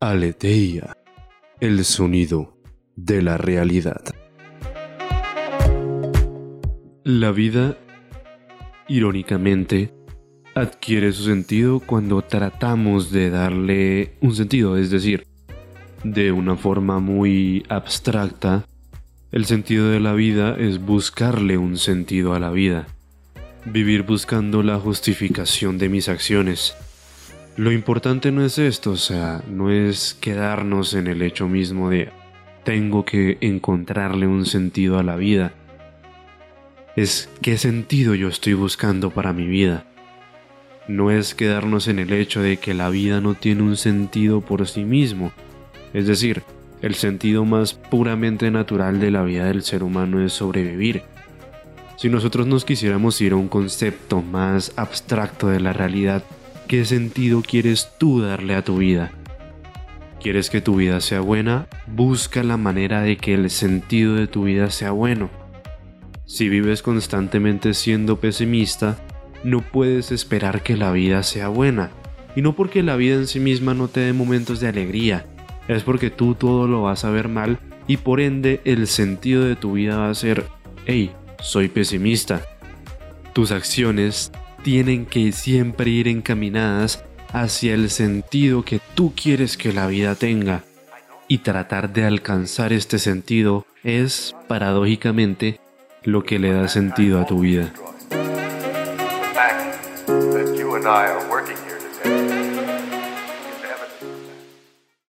Aleteia, el sonido de la realidad. La vida, irónicamente, adquiere su sentido cuando tratamos de darle un sentido, es decir, de una forma muy abstracta, el sentido de la vida es buscarle un sentido a la vida, vivir buscando la justificación de mis acciones. Lo importante no es esto, o sea, no es quedarnos en el hecho mismo de tengo que encontrarle un sentido a la vida. Es qué sentido yo estoy buscando para mi vida. No es quedarnos en el hecho de que la vida no tiene un sentido por sí mismo, es decir, el sentido más puramente natural de la vida del ser humano es sobrevivir. Si nosotros nos quisiéramos ir a un concepto más abstracto de la realidad, ¿qué sentido quieres tú darle a tu vida? ¿Quieres que tu vida sea buena? Busca la manera de que el sentido de tu vida sea bueno. Si vives constantemente siendo pesimista, no puedes esperar que la vida sea buena. Y no porque la vida en sí misma no te dé momentos de alegría, es porque tú todo lo vas a ver mal y por ende el sentido de tu vida va a ser, hey, soy pesimista. Tus acciones tienen que siempre ir encaminadas hacia el sentido que tú quieres que la vida tenga. Y tratar de alcanzar este sentido es, paradójicamente, lo que le da sentido a tu vida.